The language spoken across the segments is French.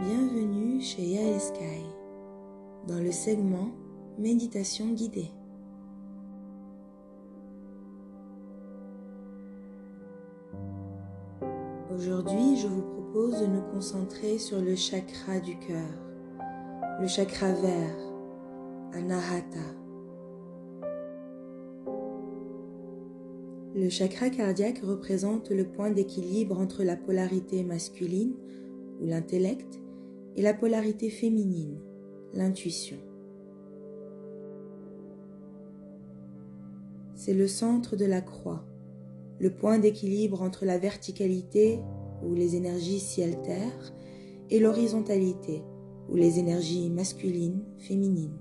Bienvenue chez Yael Sky dans le segment Méditation guidée. Aujourd'hui, je vous propose de nous concentrer sur le chakra du cœur, le chakra vert, Anahata. Le chakra cardiaque représente le point d'équilibre entre la polarité masculine, ou l'intellect, et la polarité féminine, l'intuition. C'est le centre de la croix, le point d'équilibre entre la verticalité, où les énergies s'y altèrent, et l'horizontalité, où les énergies masculines, féminines.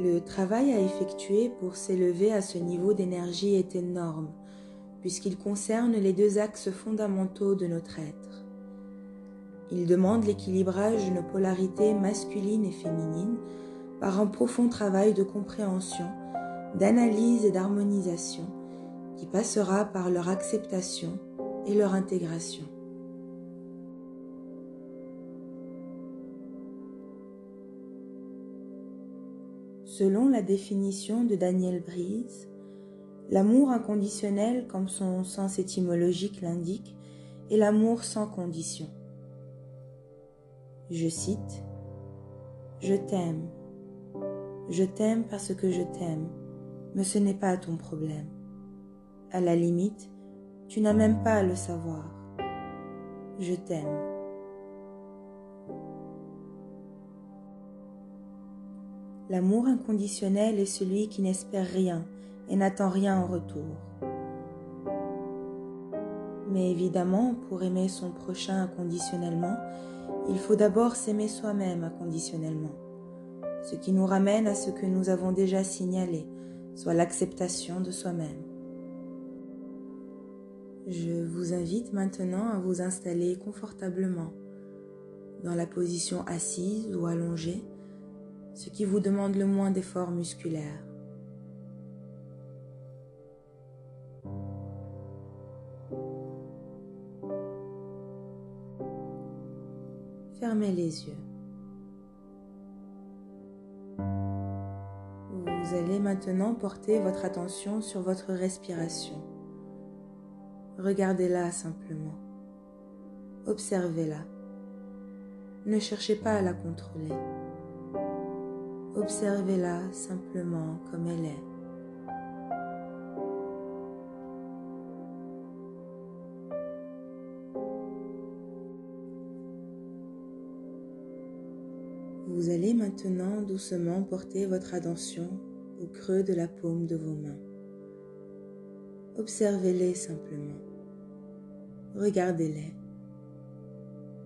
Le travail à effectuer pour s'élever à ce niveau d'énergie est énorme, puisqu'il concerne les deux axes fondamentaux de notre être. Il demande l'équilibrage d'une polarité masculine et féminine par un profond travail de compréhension, d'analyse et d'harmonisation qui passera par leur acceptation et leur intégration. Selon la définition de Daniel Brise, l'amour inconditionnel, comme son sens étymologique l'indique, est l'amour sans condition. Je cite Je t'aime je t'aime parce que je t'aime, mais ce n'est pas ton problème. À la limite, tu n'as même pas à le savoir. Je t'aime. L'amour inconditionnel est celui qui n'espère rien et n'attend rien en retour. Mais évidemment, pour aimer son prochain inconditionnellement, il faut d'abord s'aimer soi-même inconditionnellement ce qui nous ramène à ce que nous avons déjà signalé, soit l'acceptation de soi-même. Je vous invite maintenant à vous installer confortablement dans la position assise ou allongée, ce qui vous demande le moins d'efforts musculaires. Fermez les yeux. Vous allez maintenant porter votre attention sur votre respiration. Regardez-la simplement. Observez-la. Ne cherchez pas à la contrôler. Observez-la simplement comme elle est. Vous allez maintenant doucement porter votre attention au creux de la paume de vos mains. Observez-les simplement. Regardez-les.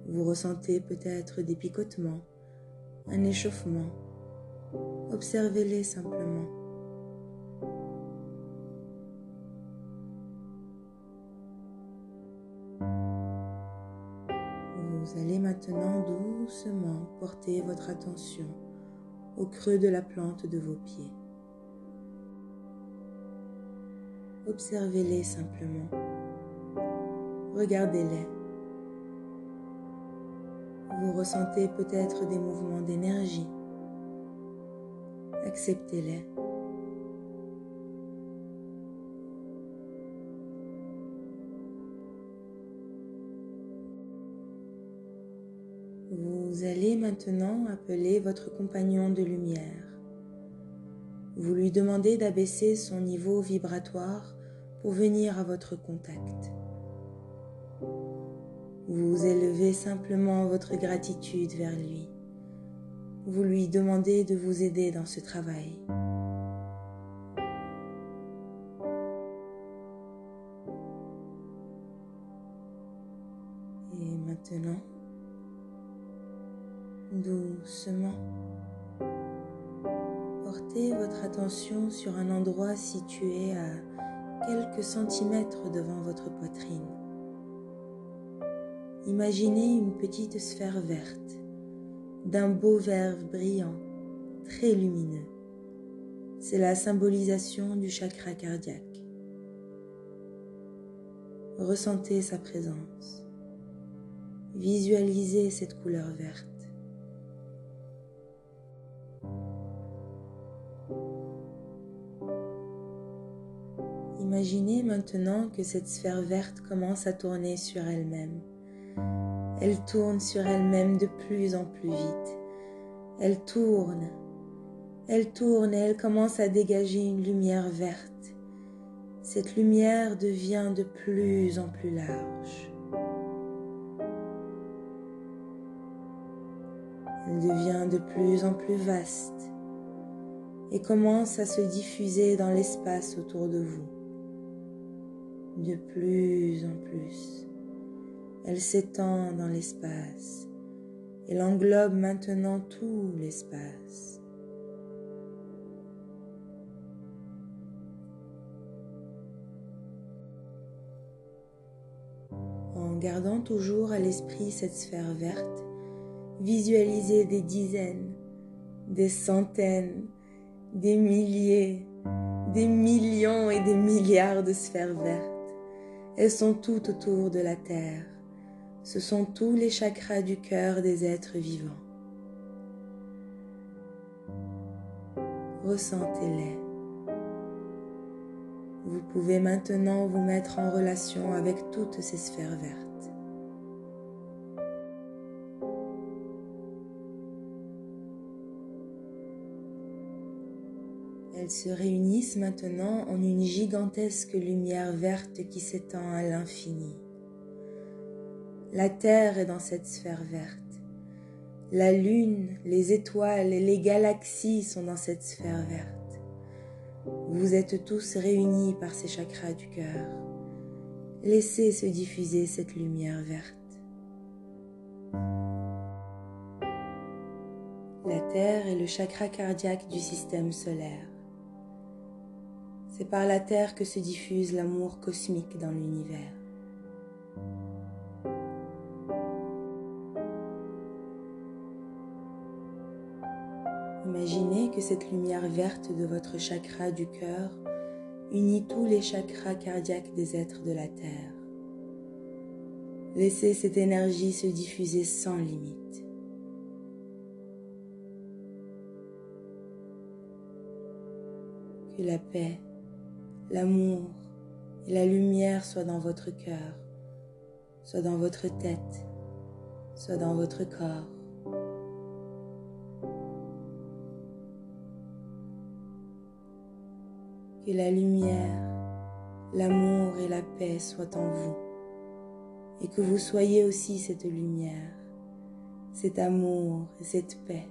Vous ressentez peut-être des picotements, un échauffement. Observez-les simplement. Vous allez maintenant doucement porter votre attention au creux de la plante de vos pieds. Observez-les simplement. Regardez-les. Vous ressentez peut-être des mouvements d'énergie. Acceptez-les. Vous allez maintenant appeler votre compagnon de lumière. Vous lui demandez d'abaisser son niveau vibratoire pour venir à votre contact. Vous élevez simplement votre gratitude vers lui. Vous lui demandez de vous aider dans ce travail. Et maintenant, doucement, portez votre attention sur un endroit situé à quelques centimètres devant votre poitrine. Imaginez une petite sphère verte, d'un beau vert brillant, très lumineux. C'est la symbolisation du chakra cardiaque. Ressentez sa présence. Visualisez cette couleur verte. Imaginez maintenant que cette sphère verte commence à tourner sur elle-même. Elle tourne sur elle-même de plus en plus vite. Elle tourne, elle tourne et elle commence à dégager une lumière verte. Cette lumière devient de plus en plus large. Elle devient de plus en plus vaste et commence à se diffuser dans l'espace autour de vous. De plus en plus. Elle s'étend dans l'espace. Elle englobe maintenant tout l'espace. En gardant toujours à l'esprit cette sphère verte, visualisez des dizaines, des centaines, des milliers, des millions et des milliards de sphères vertes. Elles sont toutes autour de la Terre ce sont tous les chakras du cœur des êtres vivants. Ressentez-les. Vous pouvez maintenant vous mettre en relation avec toutes ces sphères vertes. Elles se réunissent maintenant en une gigantesque lumière verte qui s'étend à l'infini. La Terre est dans cette sphère verte. La Lune, les étoiles et les galaxies sont dans cette sphère verte. Vous êtes tous réunis par ces chakras du cœur. Laissez se diffuser cette lumière verte. La Terre est le chakra cardiaque du système solaire. C'est par la Terre que se diffuse l'amour cosmique dans l'univers. Imaginez que cette lumière verte de votre chakra du cœur unit tous les chakras cardiaques des êtres de la Terre. Laissez cette énergie se diffuser sans limite. Que la paix, l'amour et la lumière soient dans votre cœur, soient dans votre tête, soient dans votre corps. Que la lumière, l'amour et la paix soient en vous et que vous soyez aussi cette lumière, cet amour et cette paix,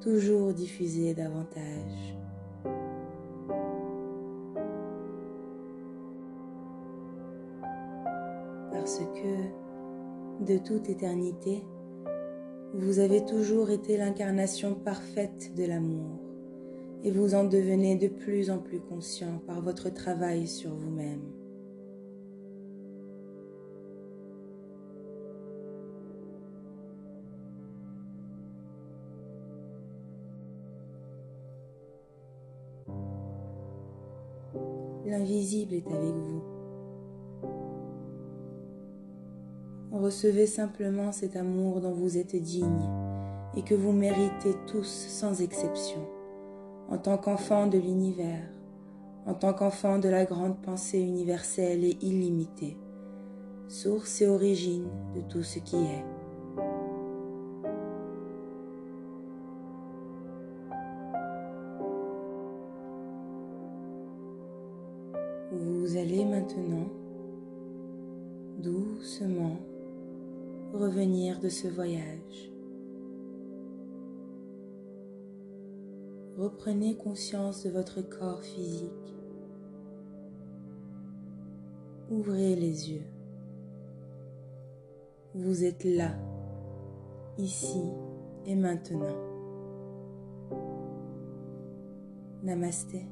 toujours diffusée davantage. Parce que, de toute éternité, vous avez toujours été l'incarnation parfaite de l'amour et vous en devenez de plus en plus conscient par votre travail sur vous-même. L'invisible est avec vous. Recevez simplement cet amour dont vous êtes digne et que vous méritez tous sans exception en tant qu'enfant de l'univers, en tant qu'enfant de la grande pensée universelle et illimitée, source et origine de tout ce qui est. Vous allez maintenant doucement revenir de ce voyage. Reprenez conscience de votre corps physique. Ouvrez les yeux. Vous êtes là, ici et maintenant. Namasté.